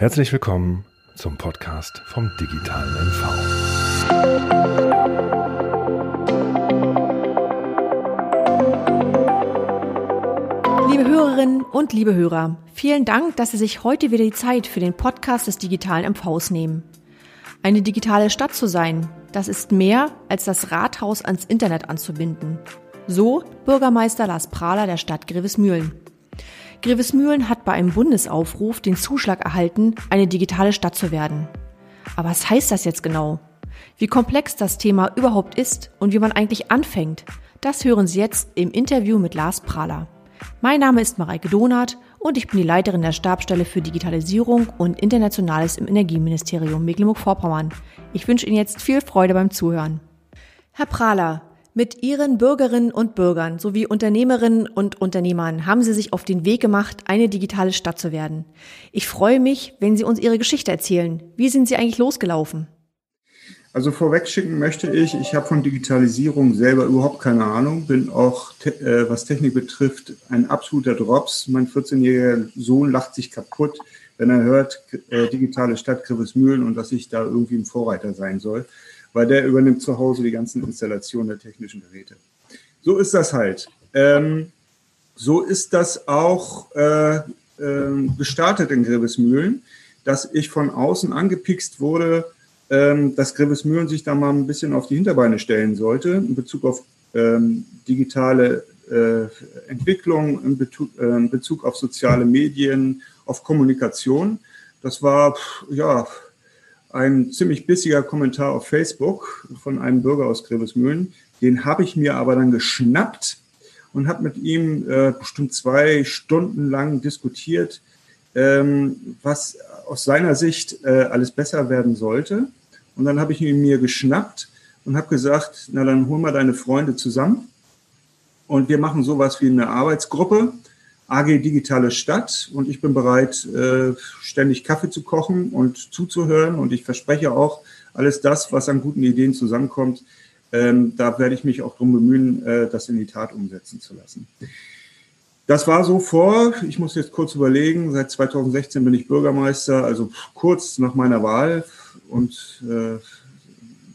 Herzlich willkommen zum Podcast vom digitalen MV. Liebe Hörerinnen und liebe Hörer, vielen Dank, dass Sie sich heute wieder die Zeit für den Podcast des digitalen MVs nehmen. Eine digitale Stadt zu sein, das ist mehr als das Rathaus ans Internet anzubinden. So Bürgermeister Lars Prahler der Stadt Grevesmühlen. Grevesmühlen hat bei einem Bundesaufruf den Zuschlag erhalten, eine digitale Stadt zu werden. Aber was heißt das jetzt genau? Wie komplex das Thema überhaupt ist und wie man eigentlich anfängt, das hören Sie jetzt im Interview mit Lars Prahler. Mein Name ist Mareike Donath und ich bin die Leiterin der Stabstelle für Digitalisierung und Internationales im Energieministerium Mecklenburg-Vorpommern. Ich wünsche Ihnen jetzt viel Freude beim Zuhören. Herr Prahler, mit Ihren Bürgerinnen und Bürgern sowie Unternehmerinnen und Unternehmern haben Sie sich auf den Weg gemacht, eine digitale Stadt zu werden. Ich freue mich, wenn Sie uns Ihre Geschichte erzählen. Wie sind Sie eigentlich losgelaufen? Also vorweg schicken möchte ich, ich habe von Digitalisierung selber überhaupt keine Ahnung, bin auch, äh, was Technik betrifft, ein absoluter Drops. Mein 14-jähriger Sohn lacht sich kaputt, wenn er hört, äh, digitale Stadt Grivesmühlen und dass ich da irgendwie ein Vorreiter sein soll weil der übernimmt zu Hause die ganzen Installationen der technischen Geräte. So ist das halt. Ähm, so ist das auch äh, äh, gestartet in Grevesmühlen, dass ich von außen angepickst wurde, ähm, dass Grevesmühlen sich da mal ein bisschen auf die Hinterbeine stellen sollte in Bezug auf ähm, digitale äh, Entwicklung, in Bezug, äh, in Bezug auf soziale Medien, auf Kommunikation. Das war, ja, ein ziemlich bissiger Kommentar auf Facebook von einem Bürger aus Grevesmühlen. Den habe ich mir aber dann geschnappt und habe mit ihm äh, bestimmt zwei Stunden lang diskutiert, ähm, was aus seiner Sicht äh, alles besser werden sollte. Und dann habe ich ihn mir geschnappt und habe gesagt, na dann hol mal deine Freunde zusammen und wir machen sowas wie eine Arbeitsgruppe AG Digitale Stadt und ich bin bereit, äh, ständig Kaffee zu kochen und zuzuhören und ich verspreche auch, alles das, was an guten Ideen zusammenkommt, ähm, da werde ich mich auch darum bemühen, äh, das in die Tat umsetzen zu lassen. Das war so vor, ich muss jetzt kurz überlegen, seit 2016 bin ich Bürgermeister, also kurz nach meiner Wahl und äh,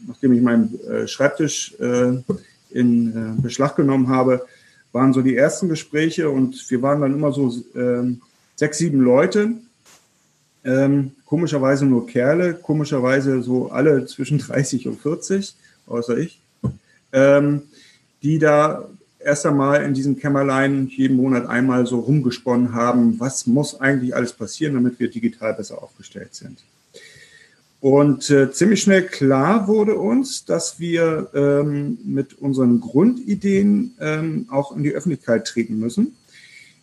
nachdem ich meinen Schreibtisch in Beschlag genommen habe, waren so die ersten Gespräche und wir waren dann immer so ähm, sechs, sieben Leute. Ähm, komischerweise nur Kerle, komischerweise so alle zwischen 30 und 40, außer ich, ähm, die da erst einmal in diesem Kämmerlein jeden Monat einmal so rumgesponnen haben, was muss eigentlich alles passieren, damit wir digital besser aufgestellt sind. Und äh, ziemlich schnell klar wurde uns, dass wir ähm, mit unseren Grundideen ähm, auch in die Öffentlichkeit treten müssen.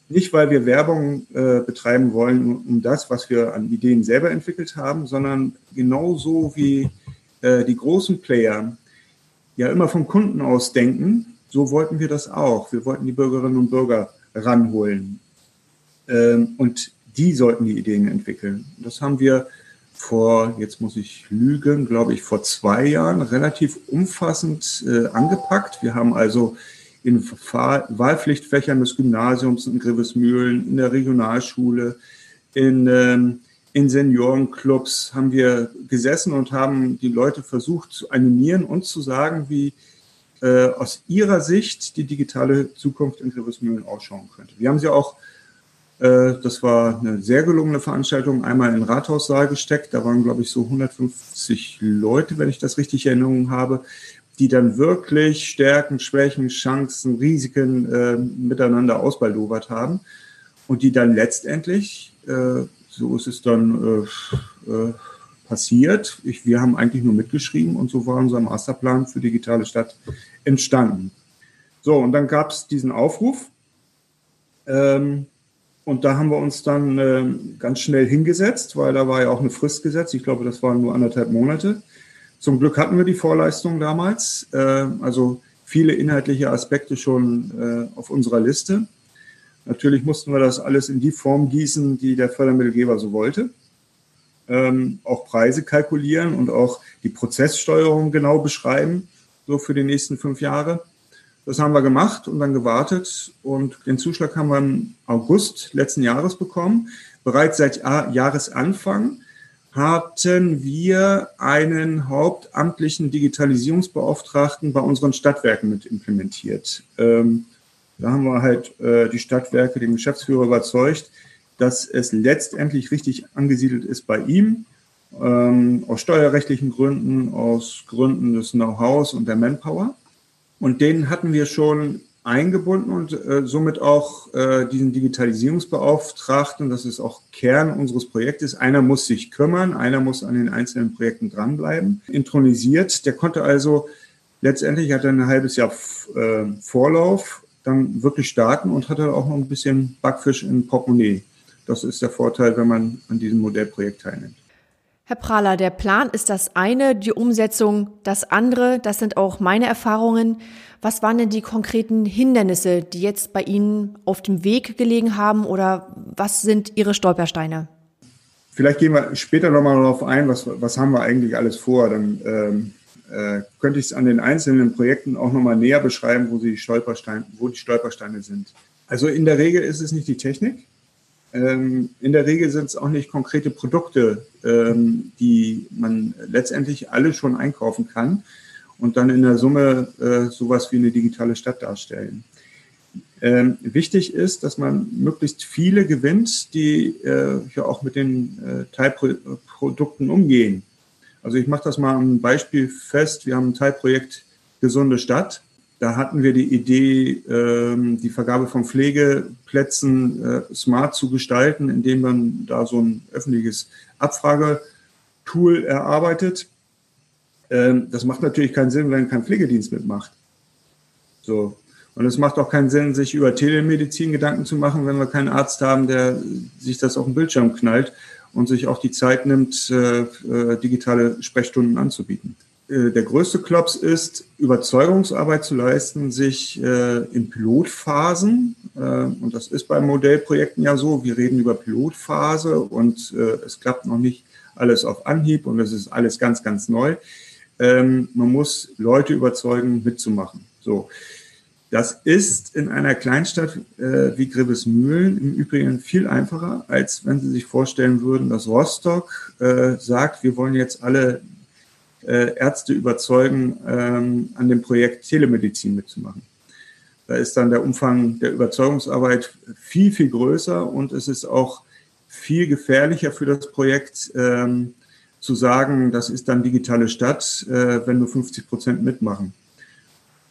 Nicht, weil wir Werbung äh, betreiben wollen um das, was wir an Ideen selber entwickelt haben, sondern genauso wie äh, die großen Player ja immer vom Kunden aus denken, so wollten wir das auch. Wir wollten die Bürgerinnen und Bürger ranholen. Ähm, und die sollten die Ideen entwickeln. Das haben wir vor, jetzt muss ich lügen, glaube ich, vor zwei Jahren relativ umfassend äh, angepackt. Wir haben also in Wahlpflichtfächern des Gymnasiums in Grevesmühlen, in der Regionalschule, in, ähm, in Seniorenclubs haben wir gesessen und haben die Leute versucht zu animieren und zu sagen, wie äh, aus ihrer Sicht die digitale Zukunft in Grevesmühlen ausschauen könnte. Wir haben sie auch das war eine sehr gelungene Veranstaltung, einmal in den Rathaussaal gesteckt. Da waren, glaube ich, so 150 Leute, wenn ich das richtig in Erinnerung habe, die dann wirklich Stärken, Schwächen, Chancen, Risiken äh, miteinander ausbaldowert haben und die dann letztendlich, äh, so ist es dann äh, äh, passiert. Ich, wir haben eigentlich nur mitgeschrieben und so war unser Masterplan für digitale Stadt entstanden. So, und dann gab es diesen Aufruf. Ähm, und da haben wir uns dann äh, ganz schnell hingesetzt, weil da war ja auch eine Frist gesetzt. Ich glaube, das waren nur anderthalb Monate. Zum Glück hatten wir die Vorleistung damals, äh, also viele inhaltliche Aspekte schon äh, auf unserer Liste. Natürlich mussten wir das alles in die Form gießen, die der Fördermittelgeber so wollte. Ähm, auch Preise kalkulieren und auch die Prozesssteuerung genau beschreiben, so für die nächsten fünf Jahre. Das haben wir gemacht und dann gewartet und den Zuschlag haben wir im August letzten Jahres bekommen. bereits seit Jahresanfang hatten wir einen hauptamtlichen Digitalisierungsbeauftragten bei unseren Stadtwerken mit implementiert. Ähm, da haben wir halt äh, die Stadtwerke, den Geschäftsführer überzeugt, dass es letztendlich richtig angesiedelt ist bei ihm, ähm, aus steuerrechtlichen Gründen, aus Gründen des Know-hows und der Manpower. Und den hatten wir schon eingebunden und äh, somit auch äh, diesen Digitalisierungsbeauftragten, das ist auch Kern unseres Projektes. Einer muss sich kümmern, einer muss an den einzelnen Projekten dranbleiben, intronisiert. Der konnte also letztendlich hat er ein halbes Jahr äh, Vorlauf, dann wirklich starten und hatte auch noch ein bisschen Backfisch im Portemonnaie. Das ist der Vorteil, wenn man an diesem Modellprojekt teilnimmt. Herr Prahler, der Plan ist das eine, die Umsetzung das andere. Das sind auch meine Erfahrungen. Was waren denn die konkreten Hindernisse, die jetzt bei Ihnen auf dem Weg gelegen haben oder was sind Ihre Stolpersteine? Vielleicht gehen wir später nochmal darauf ein, was, was haben wir eigentlich alles vor. Dann ähm, äh, könnte ich es an den einzelnen Projekten auch nochmal näher beschreiben, wo, sie die Stolpersteine, wo die Stolpersteine sind. Also in der Regel ist es nicht die Technik, in der Regel sind es auch nicht konkrete Produkte, ähm, die man letztendlich alle schon einkaufen kann und dann in der Summe äh, sowas wie eine digitale Stadt darstellen. Ähm, wichtig ist, dass man möglichst viele gewinnt, die äh, ja auch mit den äh, Teilprodukten umgehen. Also ich mache das mal am Beispiel fest. Wir haben ein Teilprojekt Gesunde Stadt. Da hatten wir die Idee, ähm, die Vergabe von Pflegeplätzen äh, smart zu gestalten, indem man da so ein öffentliches Abfragetool erarbeitet. Ähm, das macht natürlich keinen Sinn, wenn kein Pflegedienst mitmacht. So. Und es macht auch keinen Sinn, sich über Telemedizin Gedanken zu machen, wenn wir keinen Arzt haben, der sich das auf den Bildschirm knallt und sich auch die Zeit nimmt, äh, äh, digitale Sprechstunden anzubieten. Äh, der größte Klops ist, Überzeugungsarbeit zu leisten, sich äh, in Pilotphasen, äh, und das ist bei Modellprojekten ja so, wir reden über Pilotphase und es klappt noch nicht alles auf Anhieb und es ist alles ganz, ganz neu. Ähm, man muss Leute überzeugen, mitzumachen. So. Das ist in einer Kleinstadt äh, wie Gribesmühlen im Übrigen viel einfacher, als wenn Sie sich vorstellen würden, dass Rostock äh, sagt, wir wollen jetzt alle äh, Ärzte überzeugen, ähm, an dem Projekt Telemedizin mitzumachen. Da ist dann der Umfang der Überzeugungsarbeit viel, viel größer und es ist auch viel gefährlicher für das Projekt ähm, zu sagen, das ist dann digitale Stadt, äh, wenn nur 50 Prozent mitmachen.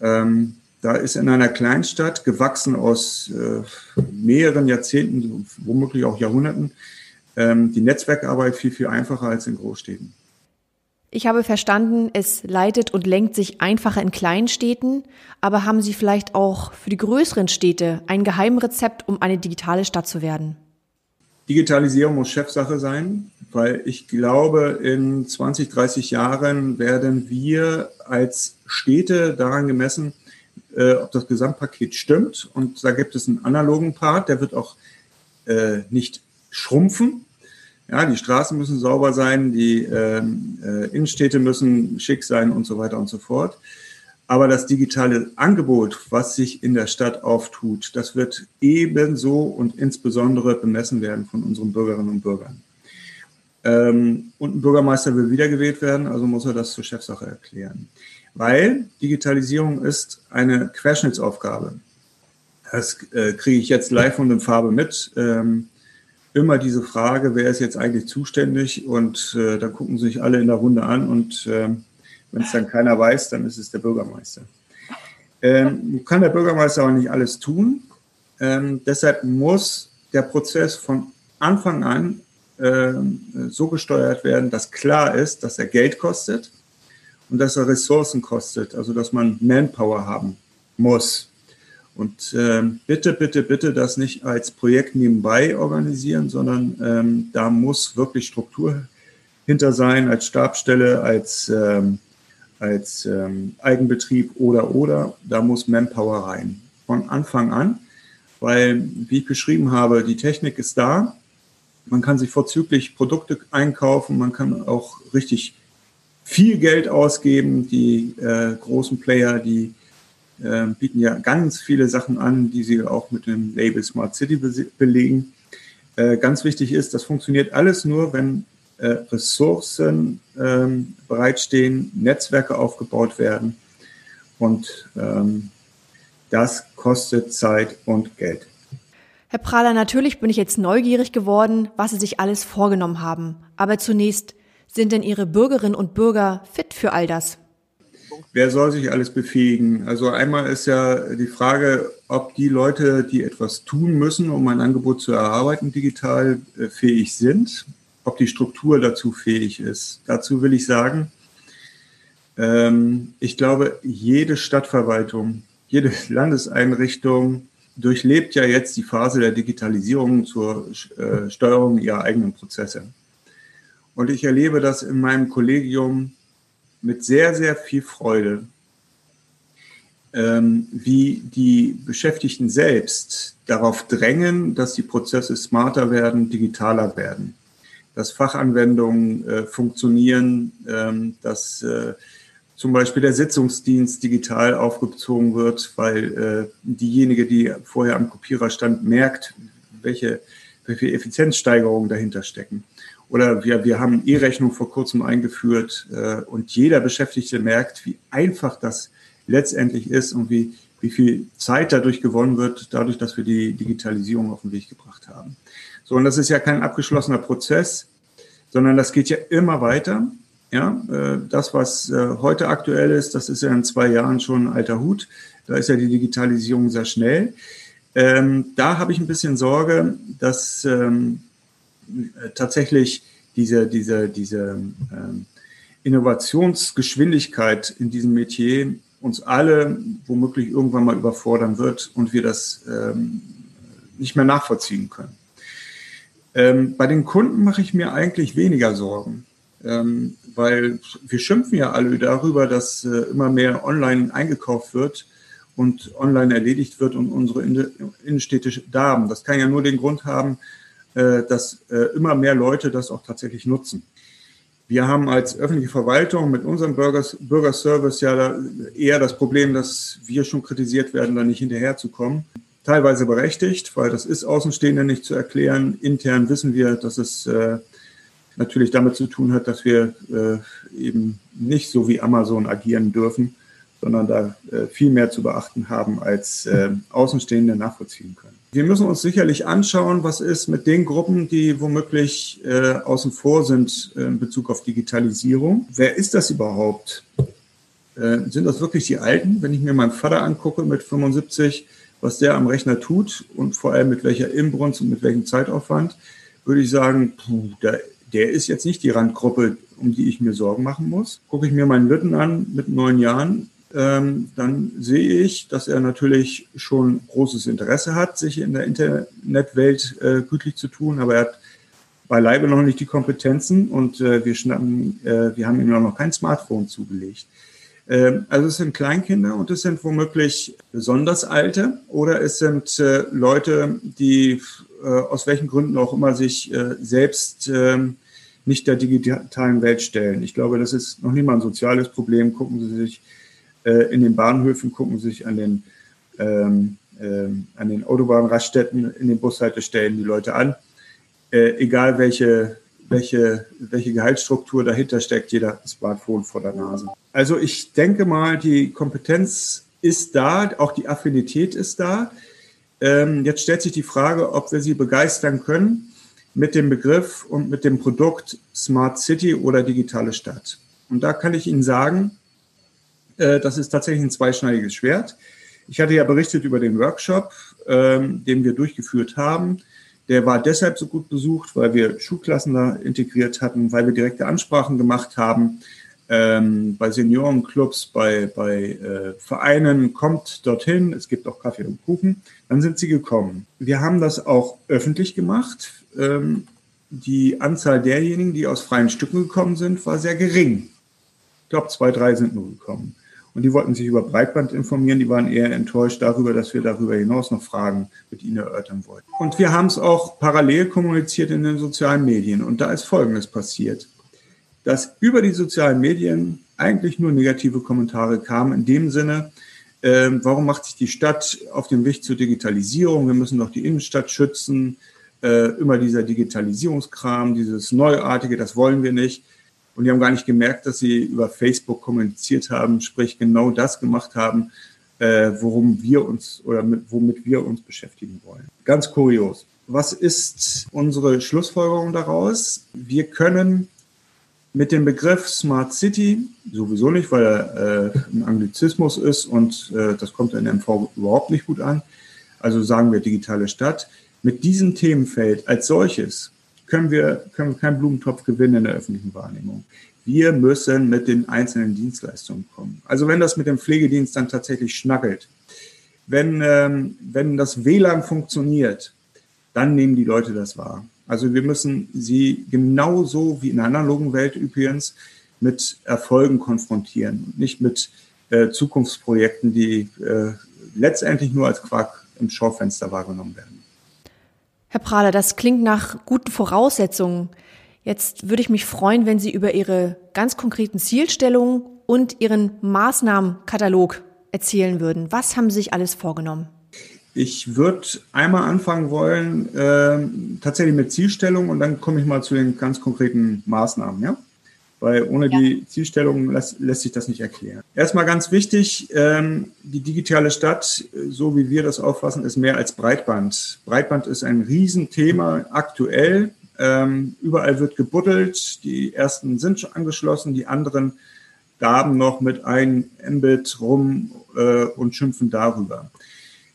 Ähm, da ist in einer Kleinstadt, gewachsen aus äh, mehreren Jahrzehnten, womöglich auch Jahrhunderten, die Netzwerkarbeit viel, viel einfacher als in Großstädten. Ich habe verstanden, es leitet und lenkt sich einfacher in kleinen Städten, aber haben Sie vielleicht auch für die größeren Städte ein Geheimrezept, um eine digitale Stadt zu werden? Digitalisierung muss Chefsache sein, weil ich glaube, in 20, 30 Jahren werden wir als Städte daran gemessen, äh, ob das Gesamtpaket stimmt. Und da gibt es einen analogen Part, der wird auch äh, nicht schrumpfen, ja, die Straßen müssen sauber sein, die ähm, äh, Innenstädte müssen schick sein und so weiter und so fort. Aber das digitale Angebot, was sich in der Stadt auftut, das wird ebenso und insbesondere bemessen werden von unseren Bürgerinnen und Bürgern. Ähm, und ein Bürgermeister will wiedergewählt werden, also muss er das zur Chefsache erklären. Weil Digitalisierung ist eine Querschnittsaufgabe. Das äh, kriege ich jetzt live und in Farbe mit. Ähm, immer diese Frage, wer ist jetzt eigentlich zuständig? Und äh, da gucken sich alle in der Runde an und äh, wenn es dann keiner weiß, dann ist es der Bürgermeister. Ähm, kann der Bürgermeister aber nicht alles tun. Ähm, deshalb muss der Prozess von Anfang an äh, so gesteuert werden, dass klar ist, dass er Geld kostet und dass er Ressourcen kostet, also dass man Manpower haben muss. Und ähm, bitte, bitte, bitte das nicht als Projekt nebenbei organisieren, sondern ähm, da muss wirklich Struktur hinter sein, als Stabstelle, als, ähm, als ähm, Eigenbetrieb oder oder. Da muss Manpower rein. Von Anfang an, weil, wie ich beschrieben habe, die Technik ist da. Man kann sich vorzüglich Produkte einkaufen, man kann auch richtig viel Geld ausgeben. Die äh, großen Player, die äh, bieten ja ganz viele Sachen an, die sie auch mit dem Label Smart City be belegen. äh, ganz wichtig ist, das funktioniert alles nur, wenn äh, Ressourcen ähm, bereitstehen, Netzwerke aufgebaut werden und ähm, das kostet Zeit und Geld. Herr Prahler, natürlich bin ich jetzt neugierig geworden, was Sie sich alles vorgenommen haben. Aber zunächst, sind denn Ihre Bürgerinnen und Bürger fit für all das? Wer soll sich alles befähigen? Also einmal ist ja die Frage, ob die Leute, die etwas tun müssen, um ein Angebot zu erarbeiten, digital äh, fähig sind, ob die Struktur dazu fähig ist. Dazu will ich sagen, ähm, ich glaube, jede Stadtverwaltung, jede Landeseinrichtung durchlebt ja jetzt die Phase der Digitalisierung zur äh, Steuerung ihrer eigenen Prozesse. Und ich erlebe das in meinem Kollegium mit sehr, sehr viel Freude, ähm, wie die Beschäftigten selbst darauf drängen, dass die Prozesse smarter werden, digitaler werden, dass Fachanwendungen äh, funktionieren, ähm, dass äh, zum Beispiel der Sitzungsdienst digital aufgezogen wird, weil äh, diejenige, die vorher am Kopierer stand, merkt, welche, welche Effizienzsteigerungen dahinter stecken. Oder wir, wir haben E-Rechnung vor kurzem eingeführt äh, und jeder Beschäftigte merkt, wie einfach das letztendlich ist und wie, wie viel Zeit dadurch gewonnen wird, dadurch, dass wir die Digitalisierung auf den Weg gebracht haben. So, und das ist ja kein abgeschlossener Prozess, sondern das geht ja immer weiter. Ja, äh, das, was äh, heute aktuell ist, das ist ja in zwei Jahren schon ein alter Hut. Da ist ja die Digitalisierung sehr schnell. Ähm, da habe ich ein bisschen Sorge, dass ähm, tatsächlich diese, diese, diese ähm, Innovationsgeschwindigkeit in diesem Metier uns alle womöglich irgendwann mal überfordern wird und wir das ähm, nicht mehr nachvollziehen können. Ähm, bei den Kunden mache ich mir eigentlich weniger Sorgen ähm, weil wir schimpfen ja alle darüber, dass äh, immer mehr online eingekauft wird und online erledigt wird und unsere Innenstädte darben. Das kann ja nur den Grund haben, äh, dass äh, immer mehr Leute das auch tatsächlich nutzen. Wir haben als öffentliche Verwaltung mit unserem Bürgers, Bürgerservice ja eher das Problem, dass wir schon kritisiert werden, da nicht hinterherzukommen. Teilweise berechtigt, weil das ist Außenstehenden nicht zu erklären. Intern wissen wir, dass es äh, natürlich damit zu tun hat, dass wir äh, eben nicht so wie Amazon agieren dürfen, sondern da äh, viel mehr zu beachten haben, als äh, Außenstehende nachvollziehen können. Wir müssen uns sicherlich anschauen, was ist mit den Gruppen, die womöglich äh, außen vor sind äh, in Bezug auf Digitalisierung. Wer ist das überhaupt? Äh, sind das wirklich die Alten? Wenn ich mir meinen Vater angucke mit 75, was der am Rechner tut und vor allem mit welcher Inbrunst und mit welchem Zeitaufwand, würde ich sagen, puh, da der ist jetzt nicht die Randgruppe, um die ich mir Sorgen machen muss. Gucke ich mir meinen Lütten an mit neun Jahren, ähm, dann sehe ich, dass er natürlich schon großes Interesse hat, sich in der Internetwelt äh, gütlich zu tun, aber er hat beileibe noch nicht die Kompetenzen und äh, wir, schnappen, äh, wir haben ihm noch kein Smartphone zugelegt. Ähm, also es sind Kleinkinder und es sind womöglich besonders alte oder es sind äh, Leute, die äh, aus welchen Gründen auch immer sich äh, selbst ähm, nicht der digitalen Welt stellen. Ich glaube, das ist noch nicht mal ein soziales Problem. Gucken Sie sich in den Bahnhöfen, gucken sich an den, ähm, äh, an den Autobahnraststätten, in den Bushaltestellen die Leute an. Äh, egal welche, welche, welche Gehaltsstruktur dahinter steckt, jeder Smartphone vor der Nase. Also ich denke mal, die Kompetenz ist da, auch die Affinität ist da. Ähm, jetzt stellt sich die Frage, ob wir sie begeistern können mit dem Begriff und mit dem Produkt Smart City oder digitale Stadt. Und da kann ich Ihnen sagen, äh, das ist tatsächlich ein zweischneidiges Schwert. Ich hatte ja berichtet über den Workshop, ähm, den wir durchgeführt haben. Der war deshalb so gut besucht, weil wir Schulklassen da integriert hatten, weil wir direkte Ansprachen gemacht haben. Ähm, bei Seniorenclubs, bei, bei äh, Vereinen, kommt dorthin, es gibt auch Kaffee und Kuchen. Dann sind sie gekommen. Wir haben das auch öffentlich gemacht ähm, die Anzahl derjenigen, die aus freien Stücken gekommen sind, war sehr gering. Ich glaube, zwei, drei sind nur gekommen. Und die wollten sich über Breitband informieren. Die waren eher enttäuscht darüber, dass wir darüber hinaus noch Fragen mit ihnen erörtern wollten. Und wir haben es auch parallel kommuniziert in den sozialen Medien. Und da ist Folgendes passiert, dass über die sozialen Medien eigentlich nur negative Kommentare kamen, in dem Sinne, äh, warum macht sich die Stadt auf dem Weg zur Digitalisierung? Wir müssen doch die Innenstadt schützen äh, immer dieser Digitalisierungskram, dieses Neuartige, das wollen wir nicht. Und die haben gar nicht gemerkt, dass sie über Facebook kommuniziert haben, sprich genau das gemacht haben, äh, worum wir uns oder mit, womit wir uns beschäftigen wollen. Ganz kurios. Was ist unsere Schlussfolgerung daraus? Wir können mit dem Begriff Smart City sowieso nicht, weil er äh, ein Anglizismus ist und äh, das kommt in MV überhaupt nicht gut an. Also sagen wir digitale Stadt. Mit diesem Themenfeld als solches können wir, können keinen Blumentopf gewinnen in der öffentlichen Wahrnehmung. Wir müssen mit den einzelnen Dienstleistungen kommen. Also wenn das mit dem Pflegedienst dann tatsächlich schnackelt, wenn, ähm, wenn das WLAN funktioniert, dann nehmen die Leute das wahr. Also wir müssen sie genauso wie in der analogen Welt übrigens mit Erfolgen konfrontieren, nicht mit äh, Zukunftsprojekten, die äh, letztendlich nur als Quark im Schaufenster wahrgenommen werden. Herr Prahler, das klingt nach guten Voraussetzungen. Jetzt würde ich mich freuen, wenn Sie über Ihre ganz konkreten Zielstellungen und Ihren Maßnahmenkatalog erzählen würden. Was haben Sie sich alles vorgenommen? Ich würde einmal anfangen wollen, äh, tatsächlich mit Zielstellung und dann komme ich mal zu den ganz konkreten Maßnahmen, ja? Weil ohne ja. die Zielstellung lässt, lässt, sich das nicht erklären. Erstmal ganz wichtig, ähm, die digitale Stadt, so wie wir das auffassen, ist mehr als Breitband. Breitband ist ein Riesenthema aktuell. Ähm, überall wird gebuddelt. Die ersten sind schon angeschlossen, die anderen gaben noch mit ein Mbit rum äh, und schimpfen darüber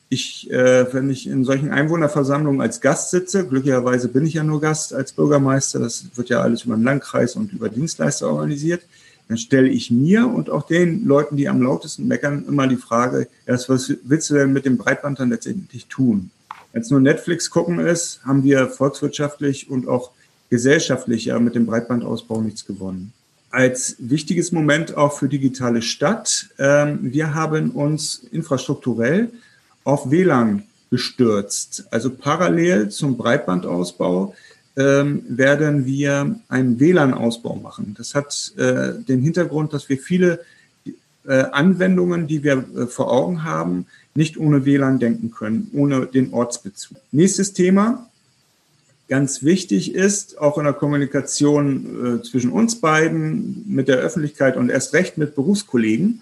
ich, äh, wenn ich in solchen Einwohnerversammlungen als Gast sitze, glücklicherweise bin ich ja nur Gast als Bürgermeister, das wird ja alles über den Landkreis und über Dienstleister organisiert, dann stelle ich mir und auch den Leuten, die am lautesten meckern, immer die Frage, erst was willst du denn mit dem Breitband dann letztendlich tun? Es nur Netflix gucken ist, haben wir volkswirtschaftlich und auch gesellschaftlich ja mit dem Breitbandausbau nichts gewonnen. Als wichtiges Moment auch für digitale Stadt, ähm, wir haben uns infrastrukturell auf WLAN gestürzt. Also parallel zum Breitbandausbau ähm, werden wir einen WLAN-Ausbau machen. Das hat äh, den Hintergrund, dass wir viele äh, Anwendungen, die wir äh, vor Augen haben, nicht ohne WLAN denken können, ohne den Ortsbezug. Nächstes Thema, ganz wichtig ist, auch in der Kommunikation äh, zwischen uns beiden, mit der Öffentlichkeit und erst recht mit Berufskollegen.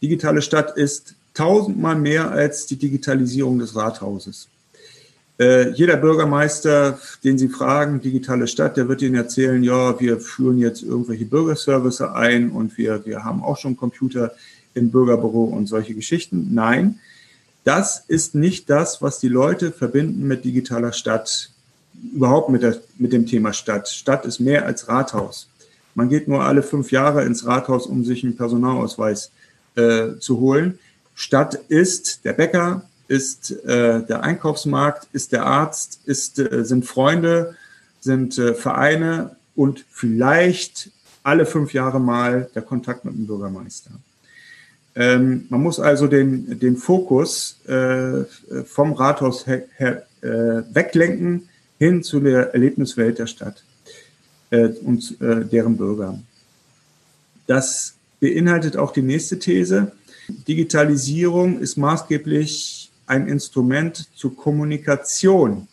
Digitale Stadt ist tausendmal mehr als die Digitalisierung des Rathauses. Äh, jeder Bürgermeister, den Sie fragen, digitale Stadt, der wird Ihnen erzählen, ja, wir führen jetzt irgendwelche Bürgerservice ein und wir, wir haben auch schon Computer im Bürgerbüro und solche Geschichten. Nein, das ist nicht das, was die Leute verbinden mit digitaler Stadt, überhaupt mit, der, mit dem Thema Stadt. Stadt ist mehr als Rathaus. Man geht nur alle fünf Jahre ins Rathaus, um sich einen Personalausweis äh, zu holen. Stadt ist der Bäcker, ist äh, der Einkaufsmarkt, ist der Arzt, ist, äh, sind Freunde, sind äh, Vereine und vielleicht alle fünf Jahre mal der Kontakt mit dem Bürgermeister. Ähm, man muss also den, den Fokus äh, vom Rathaus her, her, äh, weglenken hin zu der Erlebniswelt der Stadt äh, und deren Bürger. Das beinhaltet auch die nächste These. Digitalisierung ist maßgeblich ein Instrument zur Kommunikation,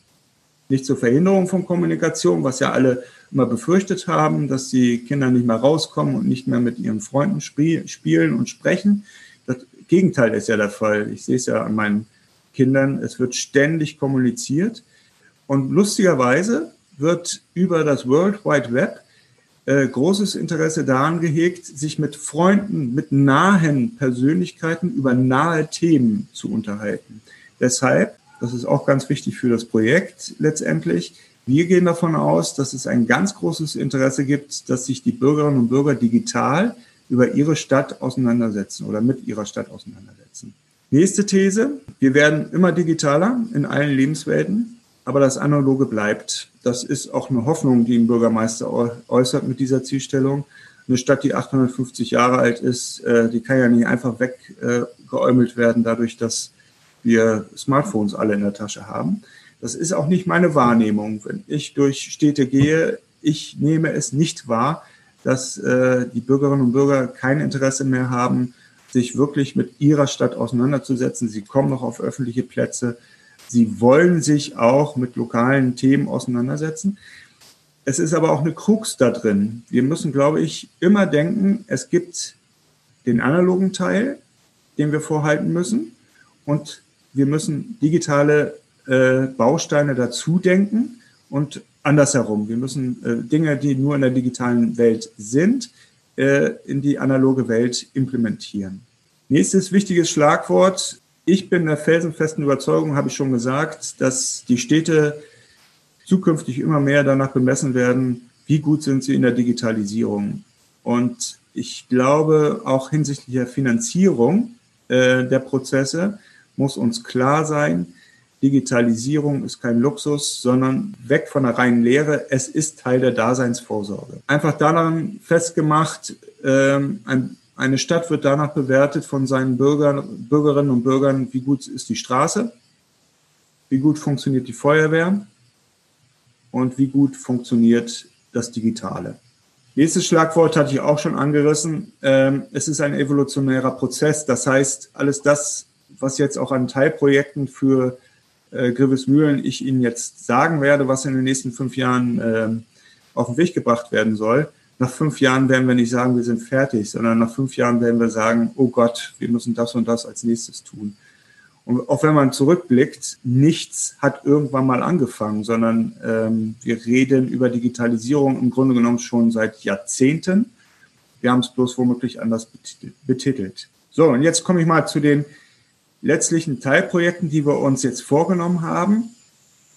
nicht zur Verhinderung von Kommunikation, was ja alle immer befürchtet haben, dass die Kinder nicht mehr rauskommen und nicht mehr mit ihren Freunden spielen und sprechen. Das Gegenteil ist ja der Fall. Ich sehe es ja an meinen Kindern. Es wird ständig kommuniziert. Und lustigerweise wird über das World Wide Web äh, großes Interesse daran gehegt, sich mit Freunden, mit nahen Persönlichkeiten über nahe Themen zu unterhalten. Deshalb, das ist auch ganz wichtig für das Projekt letztendlich, wir gehen davon aus, dass es ein ganz großes Interesse gibt, dass sich die Bürgerinnen und Bürger digital über ihre Stadt auseinandersetzen oder mit ihrer Stadt auseinandersetzen. Nächste These. Wir werden immer digitaler in allen Lebenswelten aber das Analoge bleibt. Das ist auch eine Hoffnung, die ein Bürgermeister äußert mit dieser Zielstellung. Eine Stadt, die 850 Jahre alt ist, äh, die kann ja nicht einfach weggeäumelt werden, dadurch, dass wir Smartphones alle in der Tasche haben. Das ist auch nicht meine Wahrnehmung. Wenn ich durch Städte gehe, ich nehme es nicht wahr, dass äh, die Bürgerinnen und Bürger kein Interesse mehr haben, sich wirklich mit ihrer Stadt auseinanderzusetzen. Sie kommen noch auf öffentliche Plätze, Sie wollen sich auch mit lokalen Themen auseinandersetzen. Es ist aber auch eine Krux da drin. Wir müssen, glaube ich, immer denken, es gibt den analogen Teil, den wir vorhalten müssen. Und wir müssen digitale äh, Bausteine dazu denken und andersherum. Wir müssen äh, Dinge, die nur in der digitalen Welt sind, äh, in die analoge Welt implementieren. Nächstes wichtiges Schlagwort. Ich bin der felsenfesten Überzeugung, habe ich schon gesagt, dass die Städte zukünftig immer mehr danach bemessen werden, wie gut sind sie in der Digitalisierung. Und ich glaube, auch hinsichtlich der Finanzierung äh, der Prozesse muss uns klar sein, Digitalisierung ist kein Luxus, sondern weg von der reinen Lehre. Es ist Teil der Daseinsvorsorge. Einfach daran festgemacht, ähm, ein, eine Stadt wird danach bewertet von seinen Bürgern, Bürgerinnen und Bürgern, wie gut ist die Straße, wie gut funktioniert die Feuerwehr und wie gut funktioniert das Digitale. Nächstes Schlagwort hatte ich auch schon angerissen. Ähm, es ist ein evolutionärer Prozess. Das heißt, alles das, was jetzt auch an Teilprojekten für äh, Grivesmühlen ich Ihnen jetzt sagen werde, was in den nächsten fünf Jahren äh, auf den Weg gebracht werden soll. Nach fünf Jahren werden wir nicht sagen, wir sind fertig, sondern nach fünf Jahren werden wir sagen, oh Gott, wir müssen das und das als nächstes tun. Und auch wenn man zurückblickt, nichts hat irgendwann mal angefangen, sondern ähm, wir reden über Digitalisierung im Grunde genommen schon seit Jahrzehnten. Wir haben es bloß womöglich anders betitelt. So, und jetzt komme ich mal zu den letztlichen Teilprojekten, die wir uns jetzt vorgenommen haben.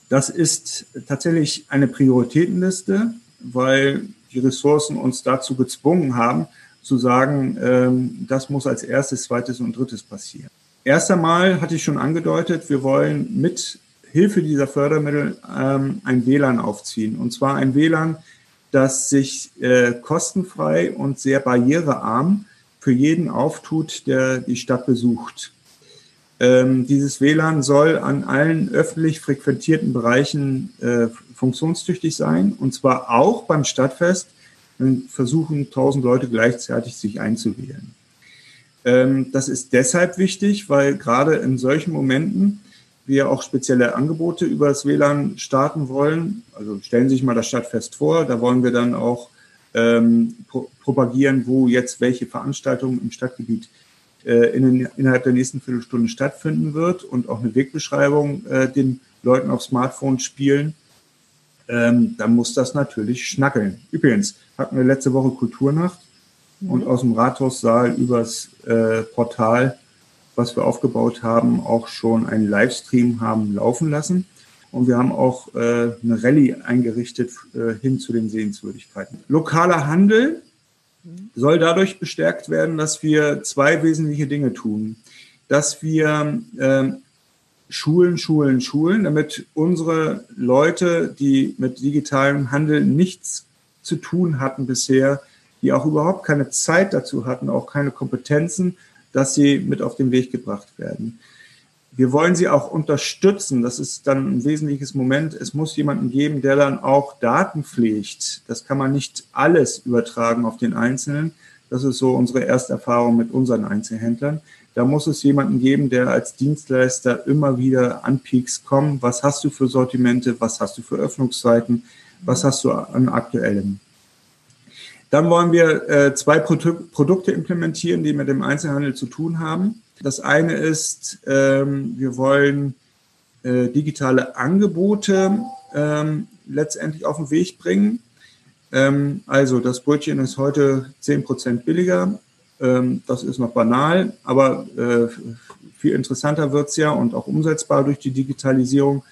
Das ist tatsächlich eine Prioritätenliste, weil die Ressourcen uns dazu gezwungen haben, zu sagen, ähm, das muss als erstes, zweites und drittes passieren. Erst einmal hatte ich schon angedeutet, wir wollen mit Hilfe dieser Fördermittel ähm, ein WLAN aufziehen. Und zwar ein WLAN, das sich äh, kostenfrei und sehr barrierearm für jeden auftut, der die Stadt besucht. Ähm, dieses WLAN soll an allen öffentlich frequentierten Bereichen äh, funktionstüchtig sein und zwar auch beim Stadtfest, wenn versuchen 1000 Leute gleichzeitig sich einzuwählen. Ähm, das ist deshalb wichtig, weil gerade in solchen Momenten wir auch spezielle Angebote über das WLAN starten wollen. Also stellen Sie sich mal das Stadtfest vor, da wollen wir dann auch ähm, pro propagieren, wo jetzt welche Veranstaltungen im Stadtgebiet in, innerhalb der nächsten Viertelstunde stattfinden wird und auch eine Wegbeschreibung äh, den Leuten auf Smartphone spielen, ähm, dann muss das natürlich schnackeln. Übrigens hatten wir letzte Woche Kulturnacht mhm. und aus dem Rathaussaal übers äh, Portal, was wir aufgebaut haben, auch schon einen Livestream haben laufen lassen. Und wir haben auch äh, eine Rallye eingerichtet äh, hin zu den Sehenswürdigkeiten. Lokaler Handel soll dadurch bestärkt werden, dass wir zwei wesentliche Dinge tun. Dass wir äh, Schulen, Schulen, Schulen, damit unsere Leute, die mit digitalem Handel nichts zu tun hatten bisher, die auch überhaupt keine Zeit dazu hatten, auch keine Kompetenzen, dass sie mit auf den Weg gebracht werden wir wollen sie auch unterstützen. Das ist dann ein wesentliches Moment. Es muss jemanden geben, der dann auch Daten pflegt. Das kann man nicht alles übertragen auf den Einzelnen. Das ist so unsere erste Erfahrung mit unseren Einzelhändlern. Da muss es jemanden geben, der als Dienstleister immer wieder an Peaks kommt. Was hast du für Sortimente? Was hast du für Öffnungszeiten? Was hast du an aktuellem? Dann wollen wir äh, zwei Produ Produkte implementieren, die mit dem Einzelhandel zu tun haben. Das eine ist, ähm, wir wollen äh, digitale Angebote ähm, letztendlich auf den Weg bringen. Ähm, also das Brötchen ist heute zehn Prozent billiger. Das ist noch banal, aber äh, viel interessanter wird's ja und auch umsetzbar durch die Digitalisierung.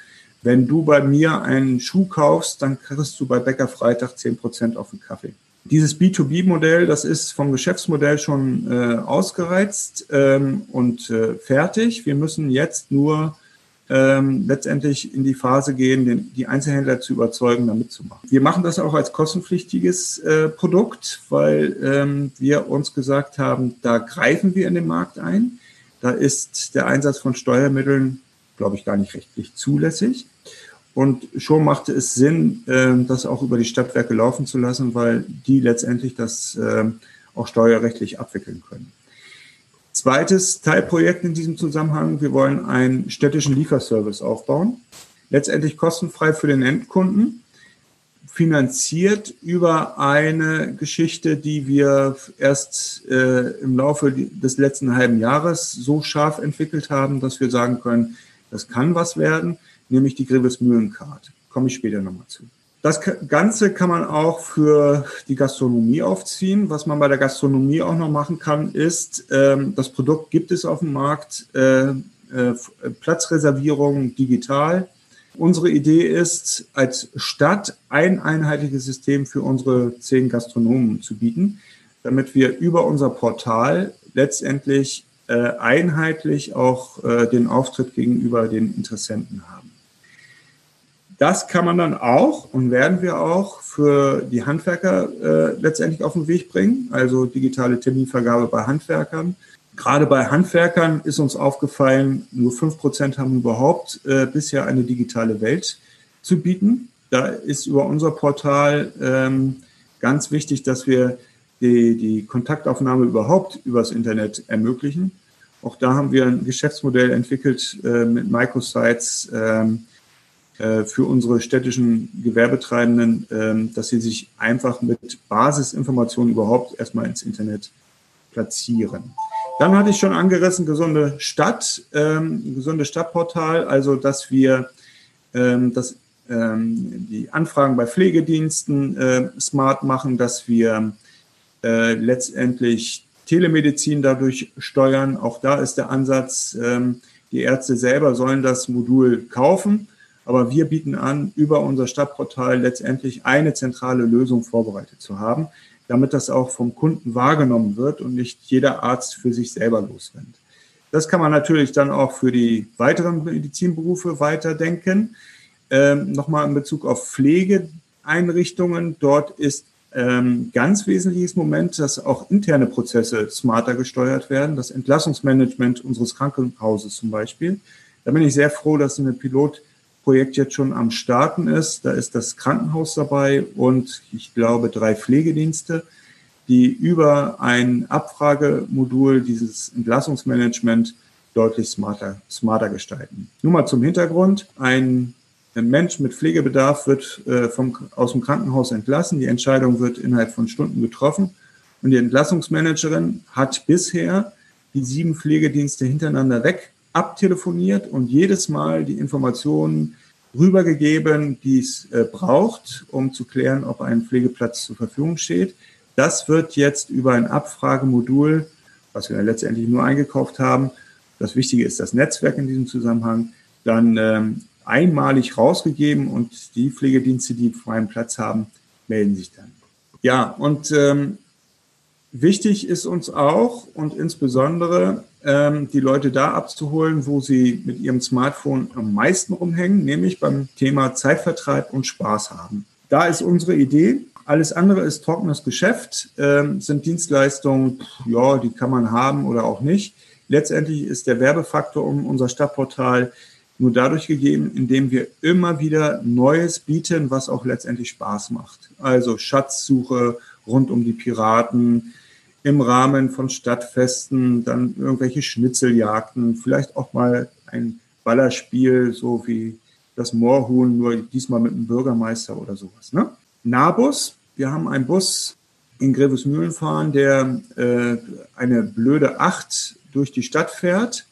Wenn du bei mir einen Schuh kaufst, dann kriegst du bei Bäcker Freitag zehn Prozent auf den Kaffee. Dieses B2B-Modell, das ist vom Geschäftsmodell schon äh, ausgereizt ähm, und äh, fertig. Wir müssen jetzt nur ähm, letztendlich in die Phase gehen, den, die Einzelhändler zu überzeugen, da mitzumachen. Wir machen das auch als kostenpflichtiges äh, Produkt, weil ähm, wir uns gesagt haben, da greifen wir in den Markt ein. Da ist der Einsatz von Steuermitteln, glaube ich, gar nicht rechtlich zulässig. Und schon machte es Sinn, ähm, das auch über die Stadtwerke laufen zu lassen, weil die letztendlich das ähm, auch steuerrechtlich abwickeln können. Zweites Teilprojekt in diesem Zusammenhang, wir wollen einen städtischen Lieferservice aufbauen, letztendlich kostenfrei für den Endkunden, finanziert über eine Geschichte, die wir erst äh, im Laufe des letzten halben Jahres so scharf entwickelt haben, dass wir sagen können, das kann was werden, nämlich die Gribes Mühlencard. Komme ich später nochmal zu. Das Ganze kann man auch für die Gastronomie aufziehen. Was man bei der Gastronomie auch noch machen kann, ist, ähm, das Produkt gibt es auf dem Markt, äh, äh, Platzreservierung digital. Unsere Idee ist, als Stadt ein einheitliches System für unsere zehn Gastronomen zu bieten, damit wir über unser Portal letztendlich äh, einheitlich auch äh, den Auftritt gegenüber den Interessenten haben. Das kann man dann auch und werden wir auch für die Handwerker äh, letztendlich auf den Weg bringen, also digitale Terminvergabe bei Handwerkern. Gerade bei Handwerkern ist uns aufgefallen, nur fünf Prozent haben überhaupt äh, bisher eine digitale Welt zu bieten. Da ist über unser Portal ähm, ganz wichtig, dass wir die, die Kontaktaufnahme überhaupt übers Internet ermöglichen. Auch da haben wir ein Geschäftsmodell entwickelt äh, mit Microsites, ähm, äh, für unsere städtischen Gewerbetreibenden, ähm, dass sie sich einfach mit Basisinformationen überhaupt erstmal ins Internet platzieren. Dann hatte ich schon angerissen, gesunde Stadt, ähm, gesunde Stadtportal, also dass wir ähm, das, ähm, die Anfragen bei Pflegediensten äh, smart machen, dass wir äh, letztendlich Telemedizin dadurch steuern. Auch da ist der Ansatz, ähm, die Ärzte selber sollen das Modul kaufen aber wir bieten an, über unser Stadtportal letztendlich eine zentrale Lösung vorbereitet zu haben, damit das auch vom Kunden wahrgenommen wird und nicht jeder Arzt für sich selber losrennt. Das kann man natürlich dann auch für die weiteren Medizinberufe weiterdenken. Ähm, Nochmal in Bezug auf Pflegeeinrichtungen. Dort ist ähm, ganz wesentliches Moment, dass auch interne Prozesse smarter gesteuert werden. Das Entlassungsmanagement unseres Krankenhauses zum Beispiel. Da bin ich sehr froh, dass eine Pilot Projekt jetzt schon am Starten ist. Da ist das Krankenhaus dabei und ich glaube drei Pflegedienste, die über ein Abfragemodul dieses Entlassungsmanagement deutlich smarter, smarter gestalten. Nur mal zum Hintergrund. Ein Mensch mit Pflegebedarf wird äh, vom, aus dem Krankenhaus entlassen. Die Entscheidung wird innerhalb von Stunden getroffen. Und die Entlassungsmanagerin hat bisher die sieben Pflegedienste hintereinander weg abtelefoniert und jedes Mal die Informationen rübergegeben, die es äh, braucht, um zu klären, ob ein Pflegeplatz zur Verfügung steht. Das wird jetzt über ein Abfragemodul, was wir letztendlich nur eingekauft haben, das Wichtige ist das Netzwerk in diesem Zusammenhang, dann ähm, einmalig rausgegeben und die Pflegedienste, die freien Platz haben, melden sich dann. Ja, und ähm, wichtig ist uns auch und insbesondere ähm, die Leute da abzuholen, wo sie mit ihrem Smartphone am meisten rumhängen, nämlich beim Thema Zeitvertreib und Spaß haben. Da ist unsere Idee. Alles andere ist trockenes Geschäft, ähm, sind Dienstleistungen, ja, die kann man haben oder auch nicht. Letztendlich ist der Werbefaktor um unser Stadtportal nur dadurch gegeben, indem wir immer wieder Neues bieten, was auch letztendlich Spaß macht. Also Schatzsuche rund um die Piraten, im Rahmen von Stadtfesten dann irgendwelche Schnitzeljagden, vielleicht auch mal ein Ballerspiel, so wie das Moorhuhn, nur diesmal mit einem Bürgermeister oder sowas. Ne? Nahbus, wir haben einen Bus in Grevesmühlen fahren, der äh, eine blöde Acht durch die Stadt fährt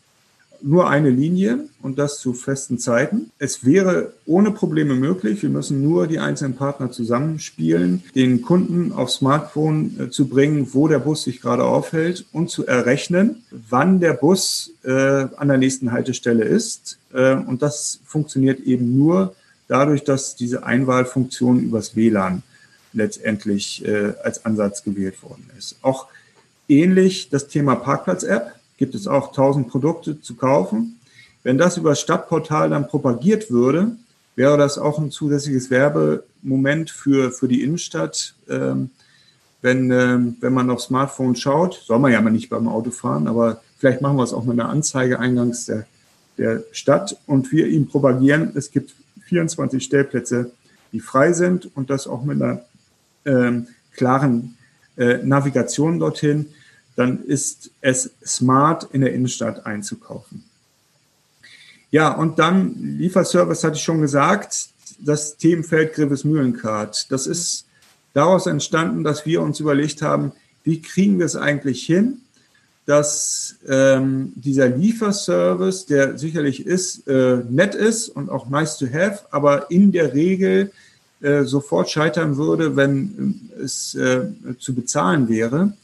nur eine Linie und das zu festen Zeiten. Es wäre ohne Probleme möglich. Wir müssen nur die einzelnen Partner zusammenspielen, den Kunden aufs Smartphone äh, zu bringen, wo der Bus sich gerade aufhält und zu errechnen, wann der Bus äh, an der nächsten Haltestelle ist. Äh, und das funktioniert eben nur dadurch, dass diese Einwahlfunktion übers WLAN letztendlich äh, als Ansatz gewählt worden ist. Auch ähnlich das Thema Parkplatz-App gibt es auch 1000 Produkte zu kaufen. Wenn das über Stadtportal dann propagiert würde, wäre das auch ein zusätzliches Werbemoment für, für die Innenstadt. Ähm, wenn, ähm, wenn man auf Smartphone schaut, soll man ja mal nicht beim Auto fahren, aber vielleicht machen wir es auch mit einer Anzeige eingangs der, der Stadt und wir ihm propagieren, es gibt 24 Stellplätze, die frei sind und das auch mit einer ähm, klaren äh, Navigation dorthin dann ist es smart, in der Innenstadt einzukaufen. Ja, und dann Lieferservice hatte ich schon gesagt, das Themenfeld Griffes Mühlencard. Das ist daraus entstanden, dass wir uns überlegt haben, wie kriegen wir es eigentlich hin, dass ähm, dieser Lieferservice, der sicherlich ist, äh, nett ist und auch nice to have, aber in der Regel äh, sofort scheitern würde, wenn äh, es äh, zu bezahlen wäre.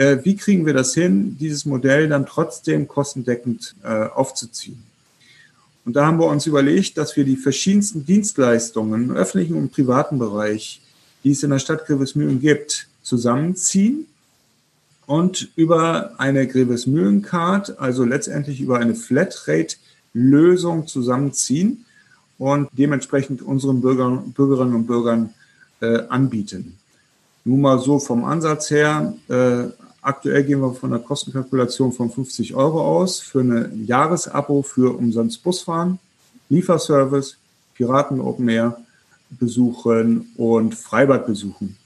Äh, wie kriegen wir das hin, dieses Modell dann trotzdem kostendeckend äh, aufzuziehen? Und da haben wir uns überlegt, dass wir die verschiedensten Dienstleistungen im öffentlichen und privaten Bereich, die es in der Stadt Grevesmühlen gibt, zusammenziehen und über eine Grevesmühlen-Card, also letztendlich über eine Flatrate-Lösung zusammenziehen und dementsprechend unseren Bürgern, Bürgerinnen und Bürgern äh, anbieten. Nun mal so vom Ansatz her, äh, aktuell gehen wir von einer Kostenkalkulation von 50 Euro aus für ein Jahresabo für umsonst Busfahren, Lieferservice, Piraten Open Air besuchen und Freibad besuchen.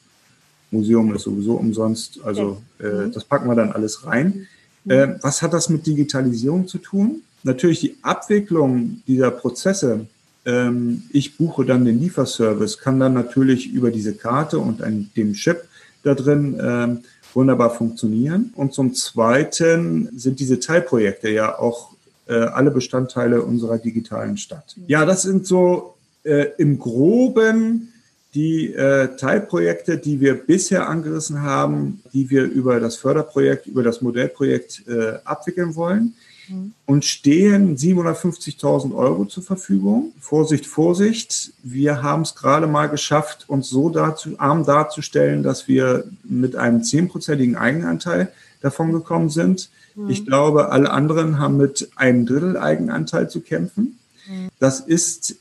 Museum ist sowieso umsonst, also äh, das packen wir dann alles rein. Mhm. Äh, was hat das mit Digitalisierung zu tun? Natürlich die Abwicklung dieser Prozesse ähm, ich buche dann den Lieferservice, kann dann natürlich über diese Karte und ein, dem Chip da drin ähm, wunderbar funktionieren. Und zum Zweiten sind diese Teilprojekte ja auch äh, alle Bestandteile unserer digitalen Stadt. Ja, das sind so äh, im groben die äh, Teilprojekte, die wir bisher angerissen haben, die wir über das Förderprojekt, über das Modellprojekt äh, abwickeln wollen. Mhm. und stehen 750.000 Euro zur Verfügung. Vorsicht, Vorsicht. Wir haben es gerade mal geschafft, uns so dazu, arm darzustellen, dass wir mit einem zehnprozentigen Eigenanteil davon gekommen sind. Mhm. Ich glaube, alle anderen haben mit einem Drittel Eigenanteil zu kämpfen. Mhm. Das ist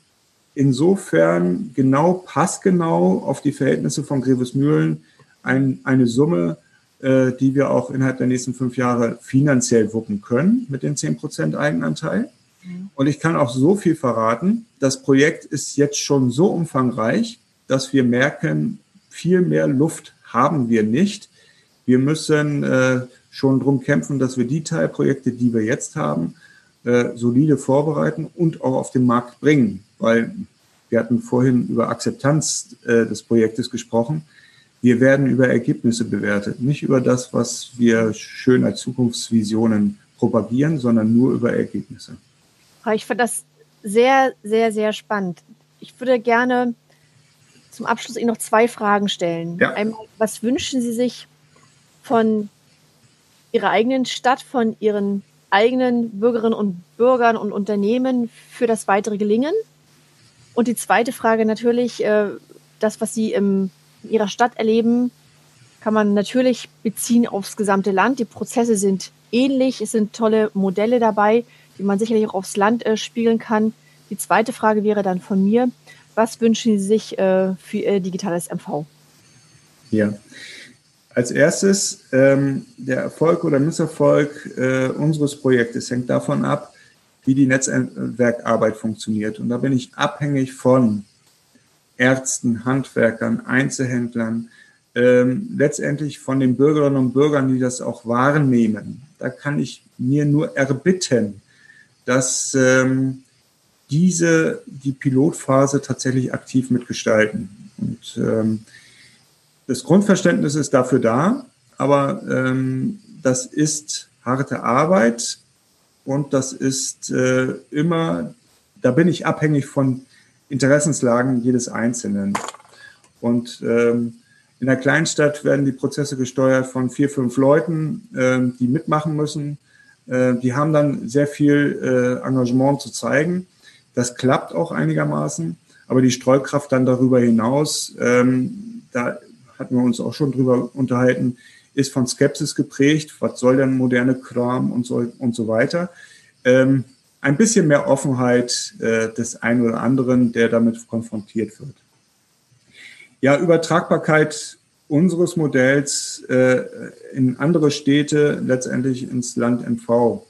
insofern genau, passgenau auf die Verhältnisse von Grevesmühlen ein, eine Summe, äh, die wir auch innerhalb der nächsten fünf Jahre finanziell wuppen können mit den zehn Prozent Eigenanteil. Mhm. Und ich kann auch so viel verraten, das Projekt ist jetzt schon so umfangreich, dass wir merken, viel mehr Luft haben wir nicht. Wir müssen äh, schon drum kämpfen, dass wir die Teilprojekte, die wir jetzt haben, äh, solide vorbereiten und auch auf den Markt bringen. Weil wir hatten vorhin über Akzeptanz äh, des Projektes gesprochen. Wir werden über Ergebnisse bewertet, nicht über das, was wir schön als Zukunftsvisionen propagieren, sondern nur über Ergebnisse. Ich finde das sehr, sehr, sehr spannend. Ich würde gerne zum Abschluss Ihnen noch zwei Fragen stellen. Ja. Einmal, was wünschen Sie sich von Ihrer eigenen Stadt, von Ihren eigenen Bürgerinnen und Bürgern und Unternehmen für das weitere Gelingen? Und die zweite Frage natürlich, äh, das, was Sie im in ihrer Stadt erleben, kann man natürlich beziehen aufs gesamte Land. Die Prozesse sind ähnlich. Es sind tolle Modelle dabei, die man sicherlich auch aufs Land äh, spiegeln kann. Die zweite Frage wäre dann von mir. Was wünschen Sie sich äh, für Ihr digitales MV? Ja, als erstes, ähm, der Erfolg oder Misserfolg äh, unseres Projektes hängt davon ab, wie die Netzwerkarbeit funktioniert. Und da bin ich abhängig von Ärzten, Handwerkern, Einzelhändlern, ähm, letztendlich von den Bürgerinnen und Bürgern, die das auch wahrnehmen. Da kann ich mir nur erbitten, dass ähm, diese die Pilotphase tatsächlich aktiv mitgestalten. Und ähm, das Grundverständnis ist dafür da, aber ähm, das ist harte Arbeit und das ist äh, immer, da bin ich abhängig von Interessenslagen jedes Einzelnen. Und ähm, in der Kleinstadt werden die Prozesse gesteuert von vier, fünf Leuten, äh, die mitmachen müssen. Äh, die haben dann sehr viel äh, Engagement zu zeigen. Das klappt auch einigermaßen. Aber die Streukraft dann darüber hinaus, ähm, da hatten wir uns auch schon drüber unterhalten, ist von Skepsis geprägt. Was soll denn moderne Kram und so, und so weiter? Ähm, ein bisschen mehr Offenheit äh, des einen oder anderen, der damit konfrontiert wird. Ja, Übertragbarkeit unseres Modells äh, in andere Städte, letztendlich ins Land MV.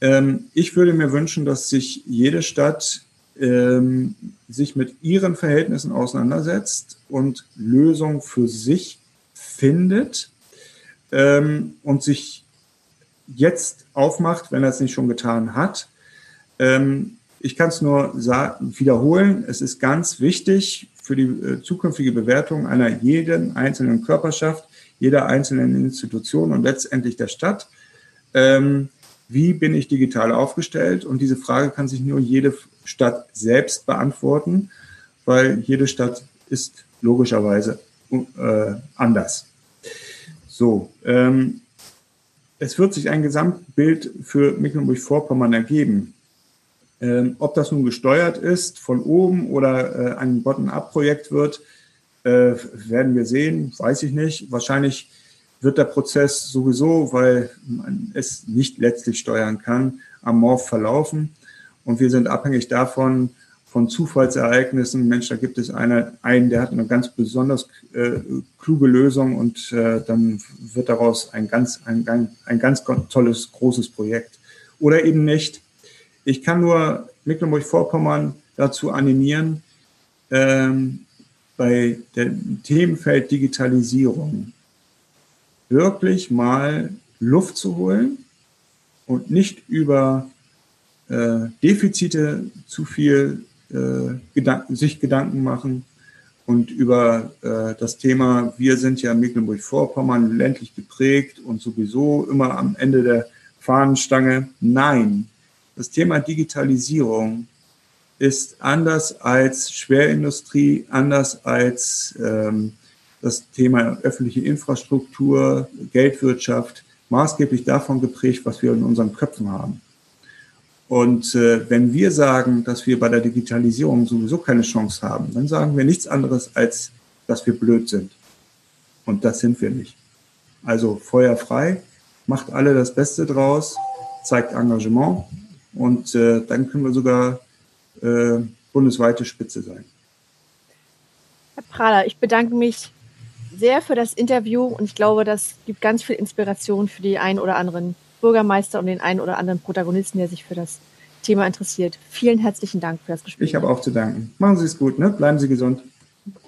Ähm, ich würde mir wünschen, dass sich jede Stadt ähm, sich mit ihren Verhältnissen auseinandersetzt und Lösungen für sich findet. ähm, und sich jetzt aufmacht, wenn er es nicht schon getan hat. Ähm, ich kann es nur wiederholen, es ist ganz wichtig für die äh, zukünftige Bewertung einer jeden einzelnen Körperschaft, jeder einzelnen Institution und letztendlich der Stadt. Ähm, wie bin ich digital aufgestellt? Und diese Frage kann sich nur jede Stadt selbst beantworten, weil jede Stadt ist logischerweise äh, anders. So, ähm, es wird sich ein Gesamtbild für Mecklenburg-Vorpommern ergeben. Ähm, ob das nun gesteuert ist von oben oder äh, ein Bottom-up-Projekt wird, äh, werden wir sehen, weiß ich nicht. Wahrscheinlich wird der Prozess sowieso, weil man es nicht letztlich steuern kann, am Morph verlaufen. Und wir sind abhängig davon, von Zufallsereignissen. Mensch, da gibt es eine, einen, der hat eine ganz besonders äh, kluge Lösung und äh, dann wird daraus ein ganz, ein, ein ganz tolles, großes Projekt. Oder eben nicht. Ich kann nur Mecklenburg-Vorpommern dazu animieren, ähm, bei dem Themenfeld Digitalisierung wirklich mal Luft zu holen und nicht über äh, Defizite zu viel äh, Gedanken, sich Gedanken machen und über äh, das Thema, wir sind ja Mecklenburg-Vorpommern ländlich geprägt und sowieso immer am Ende der Fahnenstange. Nein, das Thema Digitalisierung ist anders als Schwerindustrie, anders als ähm, das Thema öffentliche Infrastruktur, Geldwirtschaft, maßgeblich davon geprägt, was wir in unseren Köpfen haben. Und äh, wenn wir sagen, dass wir bei der Digitalisierung sowieso keine Chance haben, dann sagen wir nichts anderes, als dass wir blöd sind. Und das sind wir nicht. Also Feuer frei, macht alle das Beste draus, zeigt Engagement und äh, dann können wir sogar äh, bundesweite Spitze sein. Herr Prahler, ich bedanke mich sehr für das Interview und ich glaube, das gibt ganz viel Inspiration für die ein oder anderen Bürgermeister und den einen oder anderen Protagonisten, der sich für das Thema interessiert. Vielen herzlichen Dank für das Gespräch. Ich habe auch zu danken. Machen Sie es gut, ne? Bleiben Sie gesund.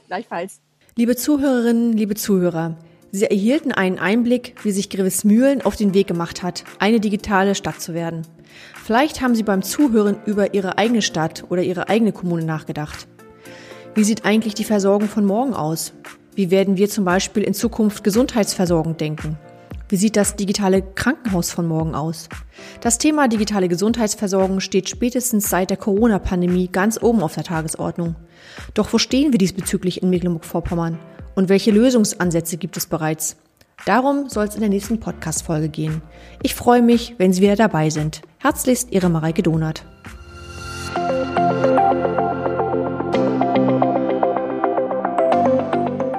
Gleichfalls. Liebe Zuhörerinnen, liebe Zuhörer, Sie erhielten einen Einblick, wie sich Grevesmühlen auf den Weg gemacht hat, eine digitale Stadt zu werden. Vielleicht haben Sie beim Zuhören über Ihre eigene Stadt oder Ihre eigene Kommune nachgedacht. Wie sieht eigentlich die Versorgung von morgen aus? Wie werden wir zum Beispiel in Zukunft gesundheitsversorgend denken? Wie sieht das digitale Krankenhaus von morgen aus? Das Thema digitale Gesundheitsversorgung steht spätestens seit der Corona-Pandemie ganz oben auf der Tagesordnung. Doch wo stehen wir diesbezüglich in Mecklenburg-Vorpommern? Und welche Lösungsansätze gibt es bereits? Darum soll es in der nächsten Podcast-Folge gehen. Ich freue mich, wenn Sie wieder dabei sind. Herzlichst Ihre Mareike Donat.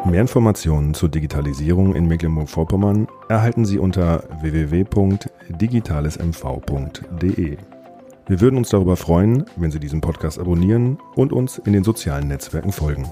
Mehr Informationen zur Digitalisierung in Mecklenburg-Vorpommern erhalten Sie unter www.digitalesmv.de. Wir würden uns darüber freuen, wenn Sie diesen Podcast abonnieren und uns in den sozialen Netzwerken folgen.